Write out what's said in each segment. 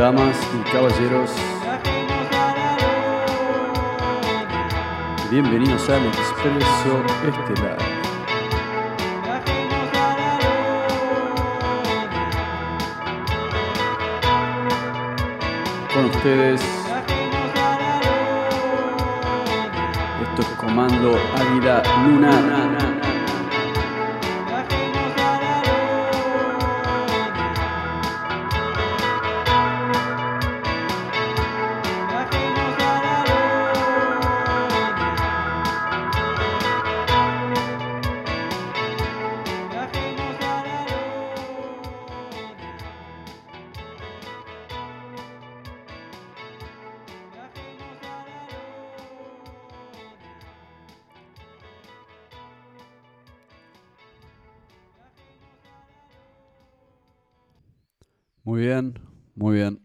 Damas y caballeros, bienvenidos al Expreso Estelar. Con ustedes, esto es Comando Águila Lunar. Muy bien.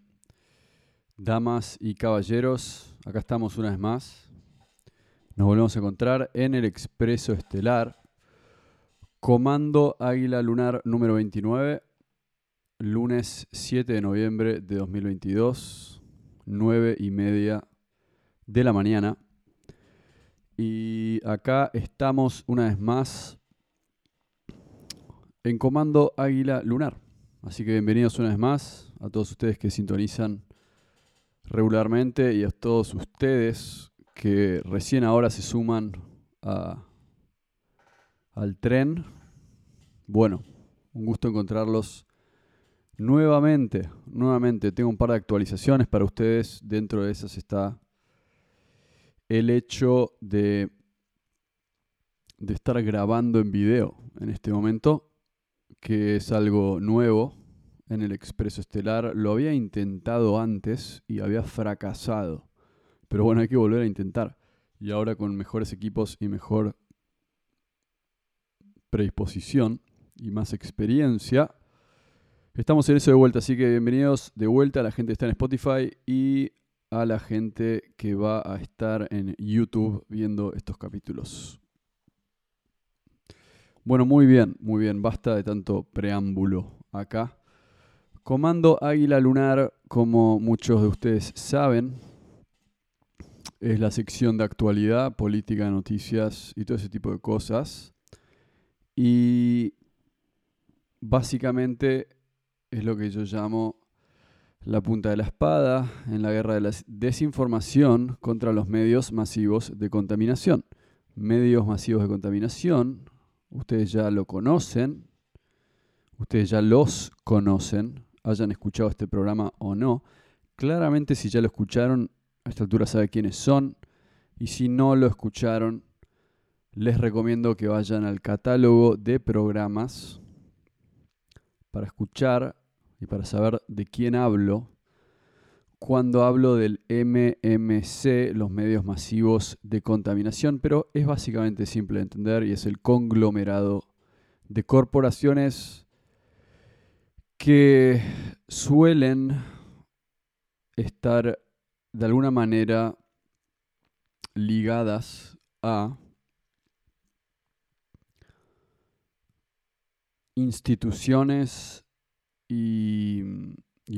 Damas y caballeros, acá estamos una vez más. Nos volvemos a encontrar en el Expreso Estelar. Comando Águila Lunar número 29, lunes 7 de noviembre de 2022, 9 y media de la mañana. Y acá estamos una vez más en Comando Águila Lunar. Así que bienvenidos una vez más a todos ustedes que sintonizan regularmente y a todos ustedes que recién ahora se suman a- al tren. Bueno, un gusto encontrarlos nuevamente. Nuevamente, tengo un par de actualizaciones para ustedes. Dentro de esas está el hecho de, de estar grabando en video en este momento que es algo nuevo en el Expreso Estelar. Lo había intentado antes y había fracasado. Pero bueno, hay que volver a intentar. Y ahora con mejores equipos y mejor predisposición y más experiencia, estamos en eso de vuelta. Así que bienvenidos de vuelta a la gente que está en Spotify y a la gente que va a estar en YouTube viendo estos capítulos. Bueno, muy bien, muy bien. Basta de tanto preámbulo acá. Comando Águila Lunar, como muchos de ustedes saben, es la sección de actualidad, política, noticias y todo ese tipo de cosas. Y básicamente es lo que yo llamo la punta de la espada en la guerra de la desinformación contra los medios masivos de contaminación. Medios masivos de contaminación, ustedes ya lo conocen, ustedes ya los conocen, hayan escuchado este programa o no. Claramente si ya lo escucharon, a esta altura sabe quiénes son. Y si no lo escucharon, les recomiendo que vayan al catálogo de programas para escuchar y para saber de quién hablo cuando hablo del MMC, los medios masivos de contaminación, pero es básicamente simple de entender y es el conglomerado de corporaciones que suelen estar de alguna manera ligadas a instituciones y,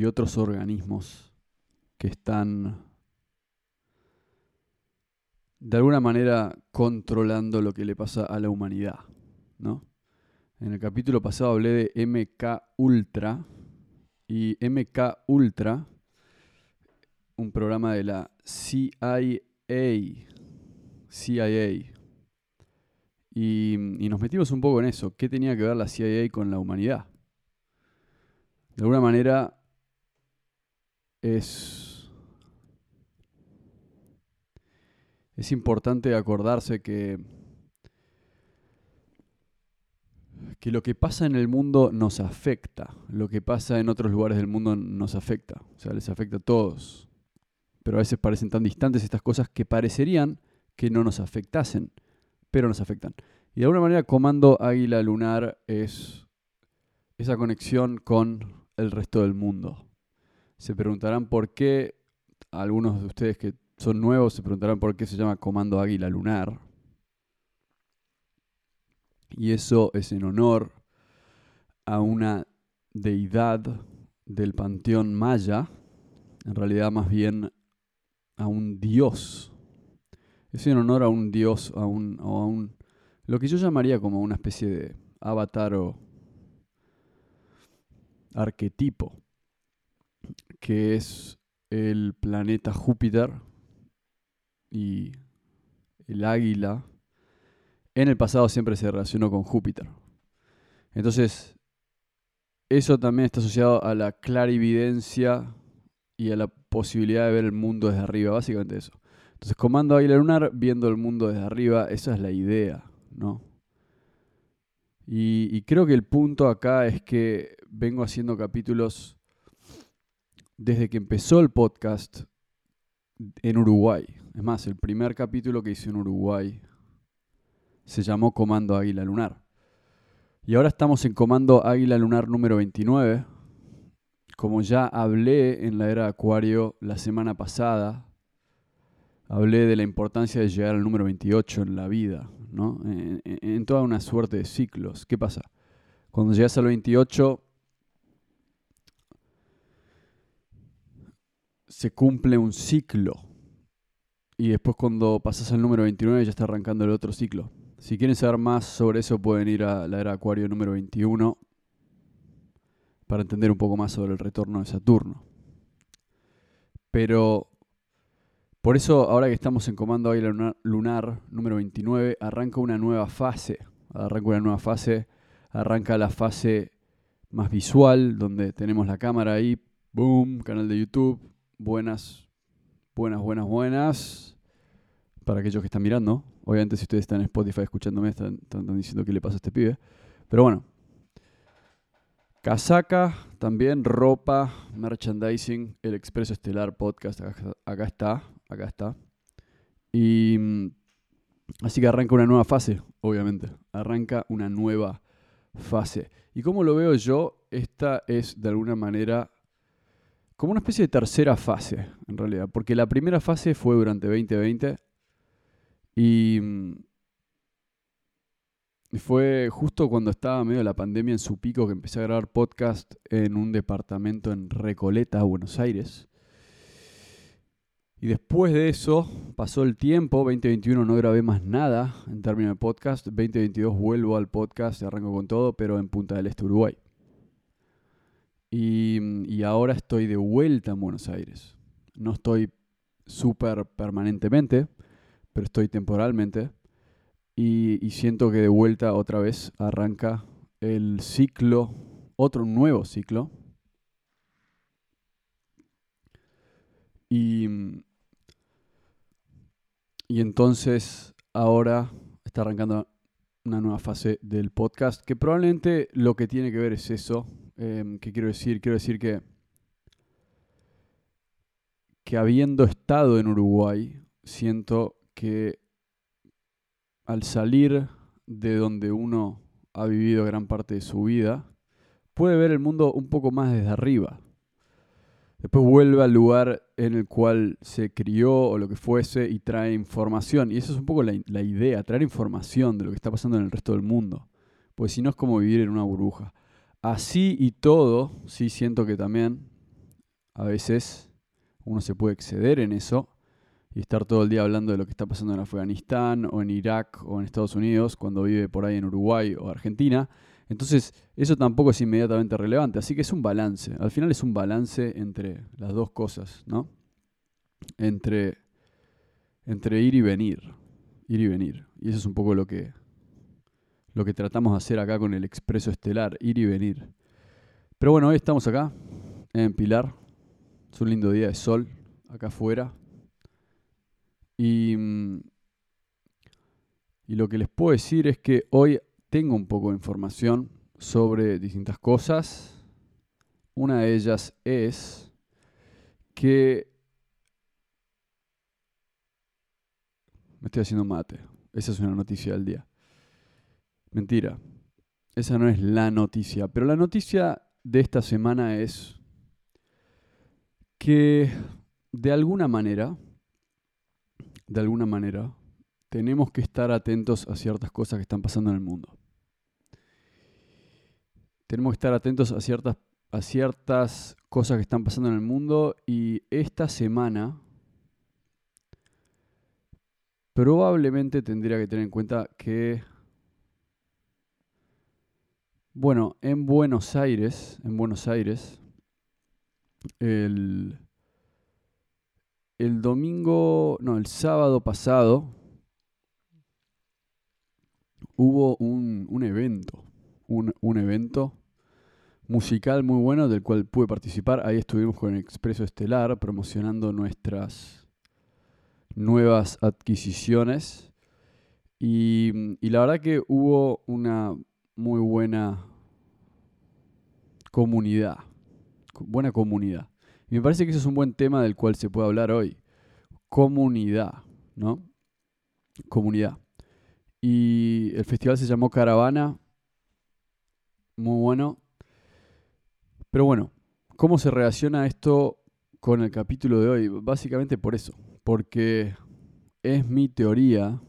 otros organismos que están de alguna manera controlando lo que le pasa a la humanidad, ¿no? En el capítulo pasado hablé de MK Ultra y MK Ultra, un programa de la CIA, CIA. Y, y nos metimos un poco en eso. ¿Qué tenía que ver la CIA con la humanidad? De alguna manera es, es importante acordarse que, que lo que pasa en el mundo nos afecta, lo que pasa en otros lugares del mundo nos afecta, o sea, les afecta a todos. Pero a veces parecen tan distantes estas cosas que parecerían que no nos afectasen, pero nos afectan. Y de alguna manera Comando Águila Lunar es esa conexión con el resto del mundo. Se preguntarán por qué, algunos de ustedes que son nuevos se preguntarán por qué se llama Comando Águila Lunar. Y eso es en honor a una deidad del panteón maya en realidad más bien a un dios. Es en honor a un dios, a un, o a un, lo que yo llamaría como una especie de avatar o arquetipo, que es el planeta Júpiter y el águila. En el pasado siempre se relacionó con Júpiter. Entonces, eso también está asociado a la clarividencia y a la posibilidad de ver el mundo desde arriba, básicamente eso. Entonces, comando águila lunar, viendo el mundo desde arriba, esa es la idea, ¿no? Y, creo que el punto acá es que vengo haciendo capítulos desde que empezó el podcast en Uruguay. Es más, el primer capítulo que hice en Uruguay se llamó Comando Águila Lunar. Y ahora estamos en Comando Águila Lunar número 29. Como ya hablé en la era Acuario la semana pasada, hablé de la importancia de llegar al número 28 en la vida, ¿no? En, toda una suerte de ciclos. ¿Qué pasa? Cuando llegas al 28, se cumple un ciclo. Y después cuando pasas al número 29 ya está arrancando el otro ciclo. Si quieren saber más sobre eso pueden ir a la era Acuario número 21 para entender un poco más sobre el retorno de Saturno. Pero por eso, ahora que estamos en Comando Águila Lunar número 29, arranca una nueva fase. Arranca una nueva fase. Arranca la fase más visual, donde tenemos la cámara ahí. Boom, canal de YouTube. Buenas, buenas, buenas, buenas. Para aquellos que están mirando. Obviamente, si ustedes están en Spotify escuchándome, están, están diciendo qué le pasa a este pibe. Pero bueno, Casaca, también ropa, merchandising, el Expreso Estelar Podcast, acá, está, acá está. Y mm, así que arranca una nueva fase, obviamente. Arranca una nueva fase. Y como lo veo yo, esta es de alguna manera como una especie de tercera fase, en realidad. Porque la primera fase fue durante 2020 y mm, fue justo cuando estaba medio la pandemia en su pico que empecé a grabar podcast en un departamento en Recoleta, Buenos Aires. Y después de eso pasó el tiempo, 2021 no grabé más nada en términos de podcast, 2022 vuelvo al podcast y arranco con todo, pero en Punta del Este, Uruguay. Y, y ahora estoy de vuelta en Buenos Aires. No estoy súper permanentemente, pero estoy temporalmente. Y, siento que de vuelta otra vez arranca el ciclo, otro nuevo ciclo. Y, y entonces ahora está arrancando una nueva fase del podcast, que probablemente lo que tiene que ver es eso. Eh, ¿Qué quiero decir? Quiero decir que, que habiendo estado en Uruguay, siento que al salir de donde uno ha vivido gran parte de su vida, puede ver el mundo un poco más desde arriba. Después vuelve al lugar en el cual se crió o lo que fuese y trae información. Y eso es un poco la, idea, traer información de lo que está pasando en el resto del mundo. Pues si no es como vivir en una burbuja. Así y todo, sí siento que también a veces uno se puede exceder en eso y estar todo el día hablando de lo que está pasando en Afganistán o en Irak o en Estados Unidos cuando vive por ahí en Uruguay o Argentina. Entonces, eso tampoco es inmediatamente relevante. Así que es un balance. Al final es un balance entre las dos cosas, ¿no? Entre, entre ir y venir. Ir y venir. Y eso es un poco lo que, lo que tratamos de hacer acá con el Expreso Estelar. Ir y venir. Pero bueno, hoy estamos acá, en Pilar. Es un lindo día de sol, acá afuera. Y, mm, y lo que les puedo decir es que hoy tengo un poco de información sobre distintas cosas. Una de ellas es que me estoy haciendo mate. Esa es una noticia del día. Mentira. Esa no es la noticia. Pero la noticia de esta semana es que de alguna manera de alguna manera, tenemos que estar atentos a ciertas cosas que están pasando en el mundo. Tenemos que estar atentos a ciertas a ciertas cosas que están pasando en el mundo y esta semana probablemente tendría que tener en cuenta que, bueno, en Buenos Aires, en Buenos Aires, el, el domingo, no, el sábado pasado, hubo un, un evento, un, un, evento musical muy bueno del cual pude participar. Ahí estuvimos con Expreso Estelar promocionando nuestras nuevas adquisiciones. Y, y la verdad que hubo una muy buena comunidad, buena comunidad. Y me parece que eso es un buen tema del cual se puede hablar hoy. Comunidad, ¿no? Comunidad. Y el festival se llamó Caravana. Muy bueno. Pero bueno, ¿cómo se relaciona esto con el capítulo de hoy? Básicamente por eso. Porque es mi teoría,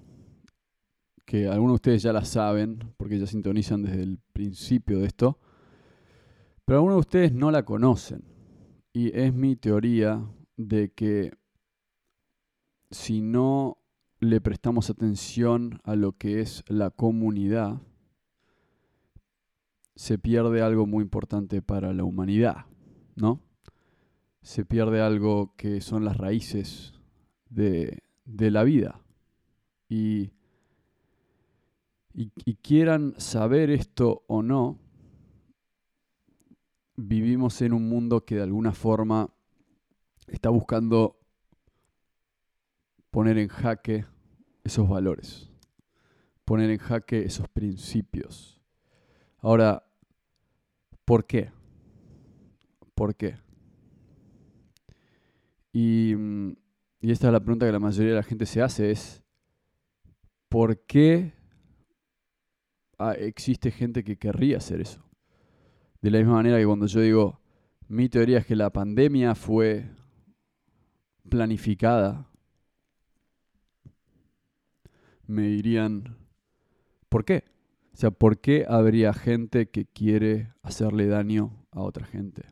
que algunos de ustedes ya la saben, porque ya sintonizan desde el principio de esto, pero algunos de ustedes no la conocen. Y es mi teoría de que si no le prestamos atención a lo que es la comunidad, se pierde algo muy importante para la humanidad, ¿no? Se pierde algo que son las raíces de, la vida. Y, y quieran saber esto o no, vivimos en un mundo que de alguna forma está buscando poner en jaque esos valores, poner en jaque esos principios. Ahora, ¿por qué? ¿Por qué? Y, y, esta es la pregunta que la mayoría de la gente se hace, es ¿por qué ah, existe gente que querría hacer eso? De la misma manera que cuando yo digo, mi teoría es que la pandemia fue planificada, me dirían, ¿por qué? O sea, ¿por qué habría gente que quiere hacerle daño a otra gente?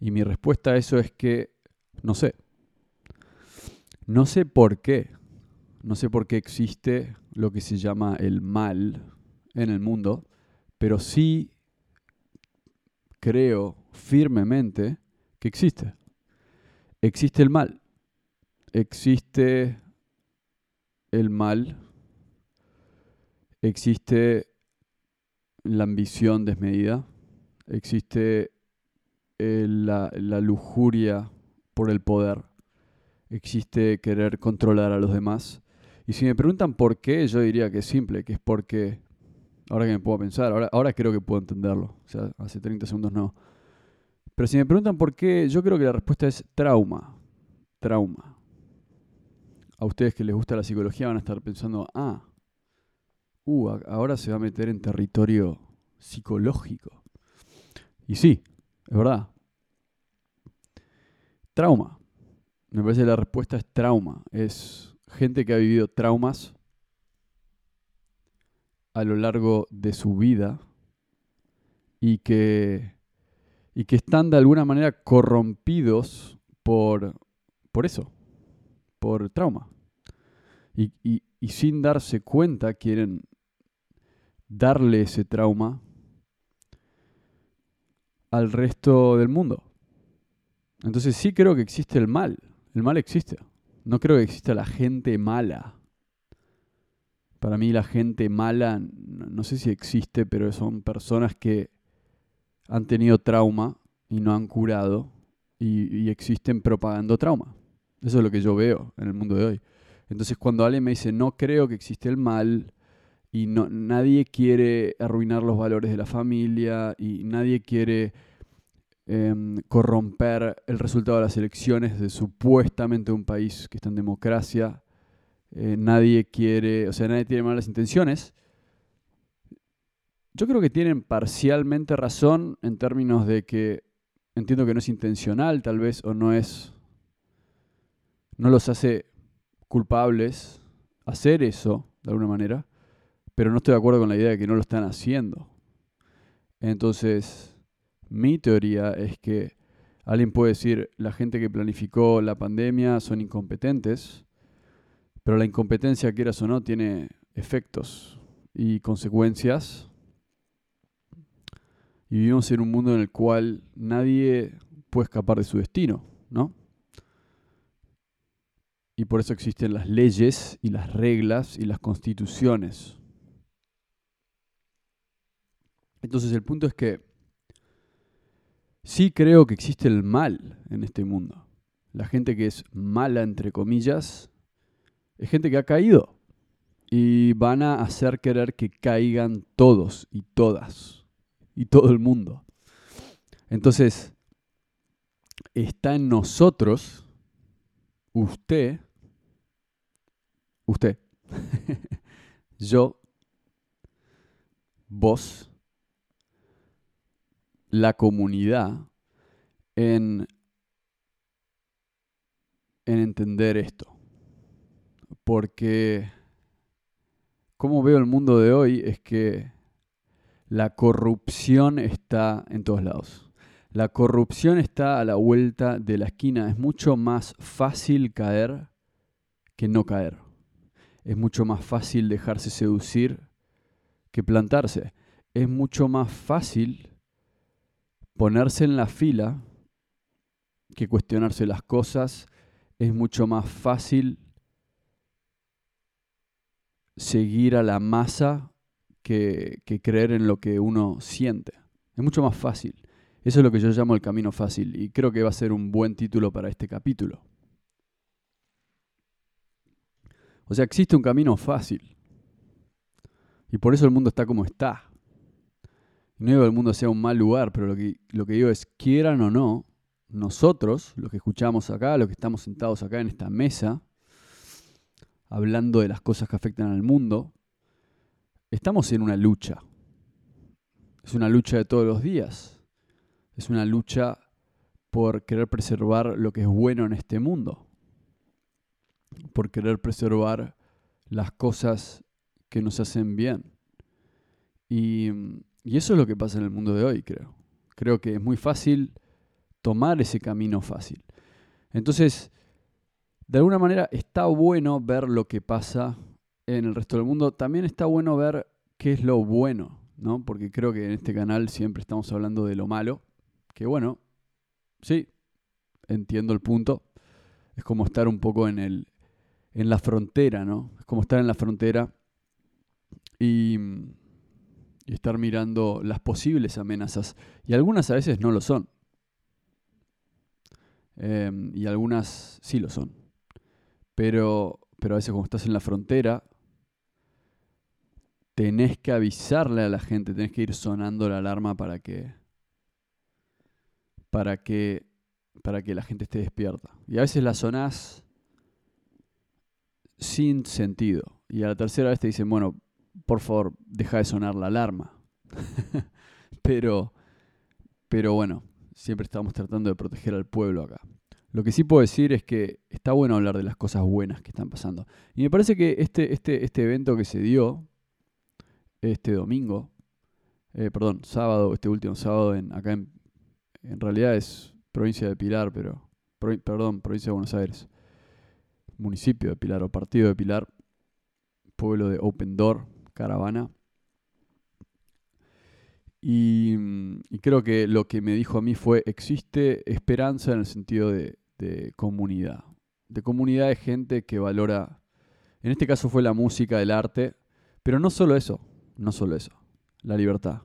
Y mi respuesta a eso es que no sé. No sé por qué. No sé por qué existe lo que se llama el mal en el mundo, pero sí creo firmemente que existe. Existe el mal. Existe el mal. Existe la ambición desmedida. Existe la, la lujuria por el poder. Existe querer controlar a los demás. Y si me preguntan por qué, yo diría que es simple, que es porque Ahora que me puedo pensar, ahora, ahora creo que puedo entenderlo. O sea, hace 30 segundos no. Pero si me preguntan por qué, yo creo que la respuesta es trauma. Trauma. A ustedes que les gusta la psicología van a estar pensando, ah, uh, ahora se va a meter en territorio psicológico. Y sí, es verdad. Trauma. Me parece que la respuesta es trauma. Es gente que ha vivido traumas a lo largo de su vida y que, y que están de alguna manera corrompidos por, por eso, por trauma. Y, y sin darse cuenta quieren darle ese trauma al resto del mundo. Entonces sí creo que existe el mal. El mal existe. No creo que exista la gente mala. Para mí la gente mala, no sé si existe, pero son personas que han tenido trauma y no han curado y, existen propagando trauma. Eso es lo que yo veo en el mundo de hoy. Entonces cuando alguien me dice, no creo que existe el mal y no, nadie quiere arruinar los valores de la familia y nadie quiere em, corromper el resultado de las elecciones de supuestamente un país que está en democracia, eh, nadie quiere, o sea, nadie tiene malas intenciones. Yo creo que tienen parcialmente razón en términos de que entiendo que no es intencional, tal vez, o no es, no los hace culpables hacer eso, de alguna manera, pero no estoy de acuerdo con la idea de que no lo están haciendo. Entonces, Mi teoría es que alguien puede decir, la gente que planificó la pandemia son incompetentes, pero la incompetencia, quieras o no, tiene efectos y consecuencias. Y vivimos en un mundo en el cual nadie puede escapar de su destino, ¿no? Y por eso existen las leyes y las reglas y las constituciones. Entonces el punto es que sí creo que existe el mal en este mundo. La gente que es mala, entre comillas, es gente que ha caído. Y van a hacer querer que caigan todos y todas. Y todo el mundo. Entonces, está en nosotros, usted, usted, yo, vos, la comunidad en, en entender esto. Porque como veo el mundo de hoy es que la corrupción está en todos lados. La corrupción está a la vuelta de la esquina. Es mucho más fácil caer que no caer. Es mucho más fácil dejarse seducir que plantarse. Es mucho más fácil ponerse en la fila que cuestionarse las cosas, es mucho más fácil seguir a la masa que, creer en lo que uno siente. Es mucho más fácil. Eso es lo que yo llamo el camino fácil y creo que va a ser un buen título para este capítulo. O sea, existe un camino fácil. Y por eso el mundo está como está. No digo que el mundo sea un mal lugar, pero lo que, lo que digo es, quieran o no, nosotros, los que escuchamos acá, los que estamos sentados acá en esta mesa, hablando de las cosas que afectan al mundo, estamos en una lucha. Es una lucha de todos los días. Es una lucha por querer preservar lo que es bueno en este mundo. Por querer preservar las cosas que nos hacen bien. Y eso es lo que pasa en el mundo de hoy, creo. Creo que es muy fácil tomar ese camino fácil. Entonces, de alguna manera está bueno ver lo que pasa en el resto del mundo. También está bueno ver qué es lo bueno, ¿no? Porque creo que en este canal siempre estamos hablando de lo malo. Que bueno, sí, entiendo el punto. Es como estar un poco en el en la frontera, ¿no? Es como estar en la frontera y estar mirando las posibles amenazas. Y algunas a veces no lo son. Em, y algunas sí lo son. Pero, pero a veces como estás en la frontera, tenés que avisarle a la gente, tenés que ir sonando la alarma para que, para que, para que la gente esté despierta. Y a veces la sonás sin sentido. Y a la tercera vez te dicen, bueno, por favor, deja de sonar la alarma. pero, pero bueno, siempre estamos tratando de proteger al pueblo acá. Lo que sí puedo decir es que está bueno hablar de las cosas buenas que están pasando. Y me parece que este, este, este evento que se dio este domingo, eh, perdón, sábado, este último sábado, en, acá en, en realidad es provincia de Pilar, pero, perdón, provincia de Buenos Aires, municipio de Pilar o partido de Pilar, pueblo de Open Door, caravana. Y, creo que lo que me dijo a mí fue, existe esperanza en el sentido de, comunidad, de comunidad de gente que valora, en este caso fue la música, el arte, pero no solo eso, no solo eso, la libertad.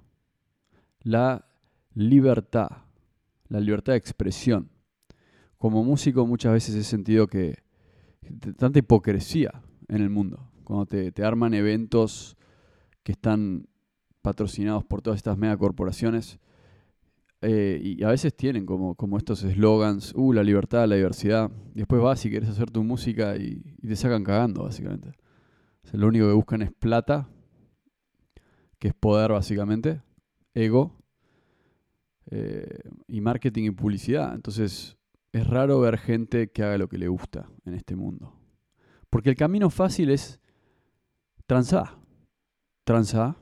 La libertad, la libertad de expresión. Como músico muchas veces he sentido que tanta hipocresía en el mundo, cuando te, te arman eventos que están patrocinados por todas estas megacorporaciones eh, y a veces tienen como, como estos eslogans, uh, la libertad, la diversidad. después vas y quieres hacer tu música y, te sacan cagando, básicamente. lo único que buscan es plata, que es poder, básicamente, ego, eh, y marketing y publicidad. Entonces, es raro ver gente que haga lo que le gusta en este mundo. Porque el camino fácil es transar transa,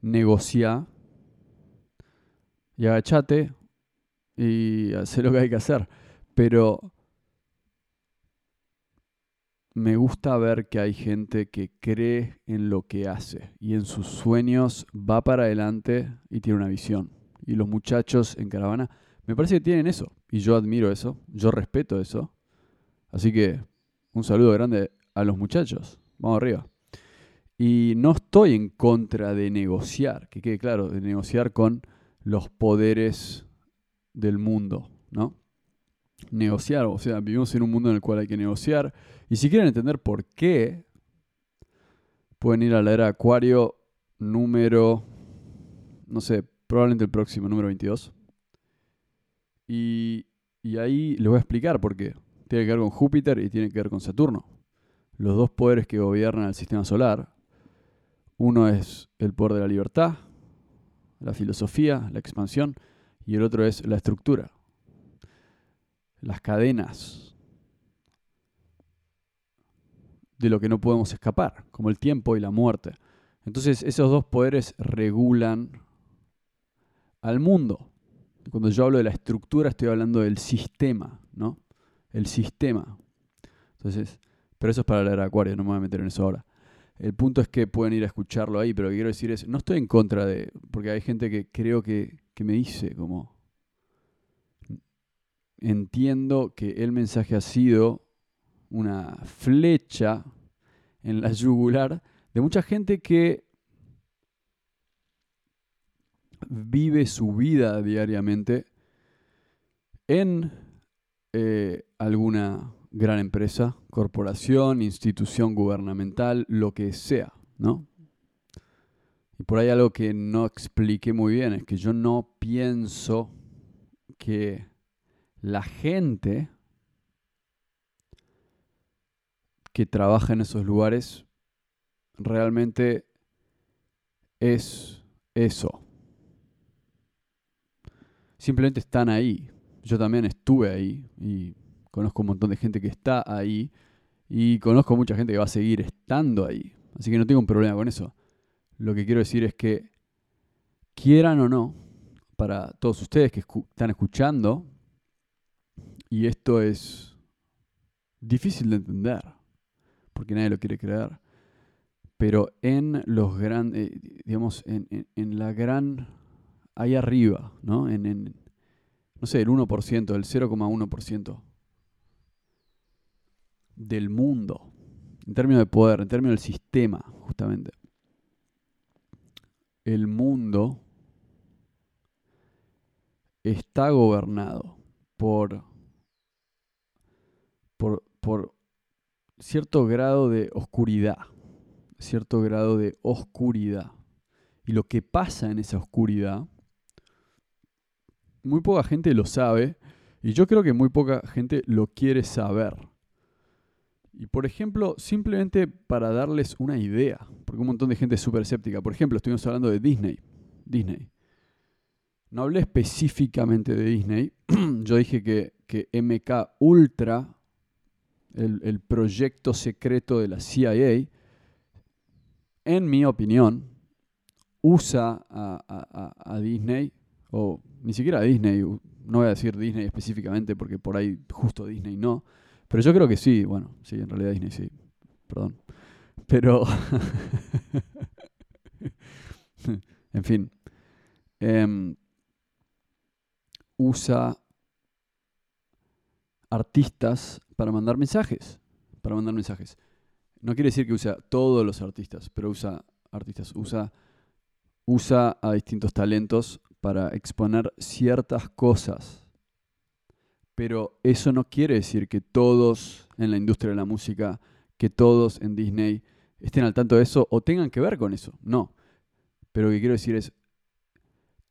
negocia y agachate y hacer lo que hay que hacer. Pero me gusta ver que hay gente que cree en lo que hace y en sus sueños va para adelante y tiene una visión. Y los muchachos en caravana, me parece que tienen eso. Y yo admiro eso, yo respeto eso. Así que un saludo grande a los muchachos. Vamos arriba. Y no estoy en contra de negociar, que quede claro, de negociar con los poderes del mundo, ¿no? Negociar, o sea, vivimos en un mundo en el cual hay que negociar. Y si quieren entender por qué, pueden ir a la era Acuario número, no sé, probablemente el próximo, número 22. Y, y ahí les voy a explicar por qué. Tiene que ver con Júpiter y tiene que ver con Saturno. Los dos poderes que gobiernan el sistema solar. Uno es el poder de la libertad, la filosofía, la expansión, y el otro es la estructura, las cadenas de lo que no podemos escapar, como el tiempo y la muerte. Entonces esos dos poderes regulan al mundo. Cuando yo hablo de la estructura estoy hablando del sistema, ¿no? El sistema. Entonces, pero eso es para leer Acuario, no me voy a meter en eso ahora. El punto es que pueden ir a escucharlo ahí, pero lo que quiero decir es, no estoy en contra de, porque hay gente que creo que, que me dice como, entiendo que el mensaje ha sido una flecha en la yugular de mucha gente que vive su vida diariamente en eh, alguna gran empresa, corporación, institución gubernamental, lo que sea, ¿no? Y por ahí algo que no expliqué muy bien es que yo no pienso que la gente que trabaja en esos lugares realmente es eso. Simplemente están ahí. Yo también estuve ahí y conozco un montón de gente que está ahí y conozco mucha gente que va a seguir estando ahí. Así que no tengo un problema con eso. Lo que quiero decir es que, quieran o no, para todos ustedes que están escuchando, y esto es difícil de entender, porque nadie lo quiere creer, pero en los grandes, eh, digamos, en, en, la gran, ahí arriba, ¿no? En, en no sé, el 1%, el 0,1% del mundo, en términos de poder, en términos del sistema, justamente el mundo está gobernado por, por, por cierto grado de oscuridad, cierto grado de oscuridad. Y lo que pasa en esa oscuridad, muy poca gente lo sabe y yo creo que muy poca gente lo quiere saber. Y por ejemplo, simplemente para darles una idea, porque un montón de gente es súper escéptica. Por ejemplo, estuvimos hablando de Disney. Disney. No hablé específicamente de Disney. Yo dije que, que MK Ultra, el, proyecto secreto de la CIA, en mi opinión, usa a, a Disney, o ni siquiera a Disney, no voy a decir Disney específicamente porque por ahí justo Disney no, pero yo creo que sí, bueno, sí, en realidad Disney sí, perdón. Pero, en fin, em, usa artistas para mandar mensajes, para mandar mensajes. No quiere decir que usa todos los artistas, pero usa artistas, usa, usa a distintos talentos para exponer ciertas cosas pero eso no quiere decir que todos en la industria de la música, que todos en Disney estén al tanto de eso o tengan que ver con eso. No. Pero lo que quiero decir es,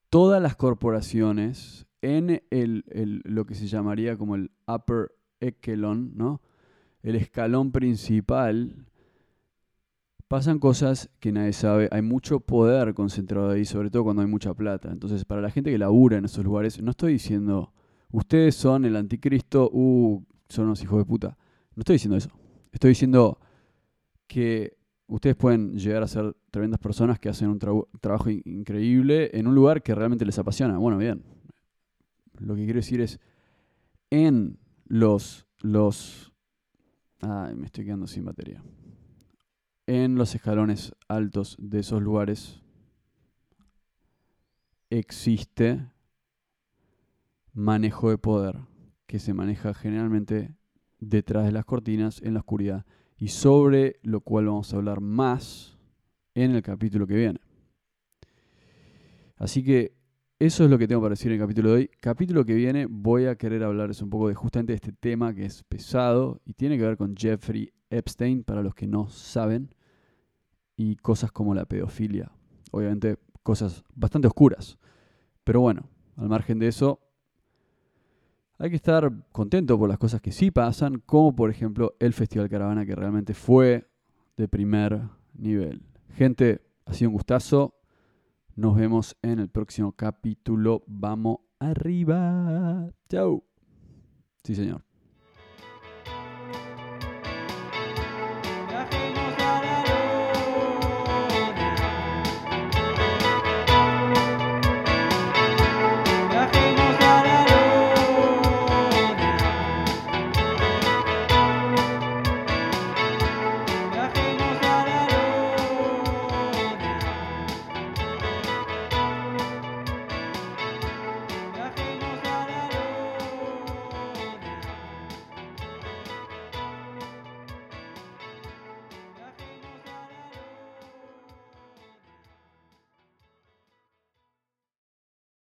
todas las corporaciones en el, lo que se llamaría como el upper echelon, ¿no? el escalón principal, pasan cosas que nadie sabe. Hay mucho poder concentrado ahí, sobre todo cuando hay mucha plata. Entonces, para la gente que labura en esos lugares, no estoy diciendo ustedes son el anticristo, uh, son unos hijos de puta. No estoy diciendo eso. Estoy diciendo que ustedes pueden llegar a ser tremendas personas que hacen un trabajo increíble en un lugar que realmente les apasiona. Bueno, bien. Lo que quiero decir es, en los, los... Ay, me estoy quedando sin batería. En los escalones altos de esos lugares existe manejo de poder que se maneja generalmente detrás de las cortinas en la oscuridad y sobre lo cual vamos a hablar más en el capítulo que viene. Así que eso es lo que tengo para decir en el capítulo de hoy. Capítulo que viene voy a querer hablarles un poco de justamente este tema que es pesado y tiene que ver con Jeffrey Epstein, para los que no saben, y cosas como la pedofilia. Obviamente cosas bastante oscuras. Pero bueno, al margen de eso, hay que estar contento por las cosas que sí pasan, como por ejemplo el Festival Caravana, que realmente fue de primer nivel. Gente, ha sido un gustazo. Nos vemos en el próximo capítulo. Vamos arriba. Chau. Sí, señor.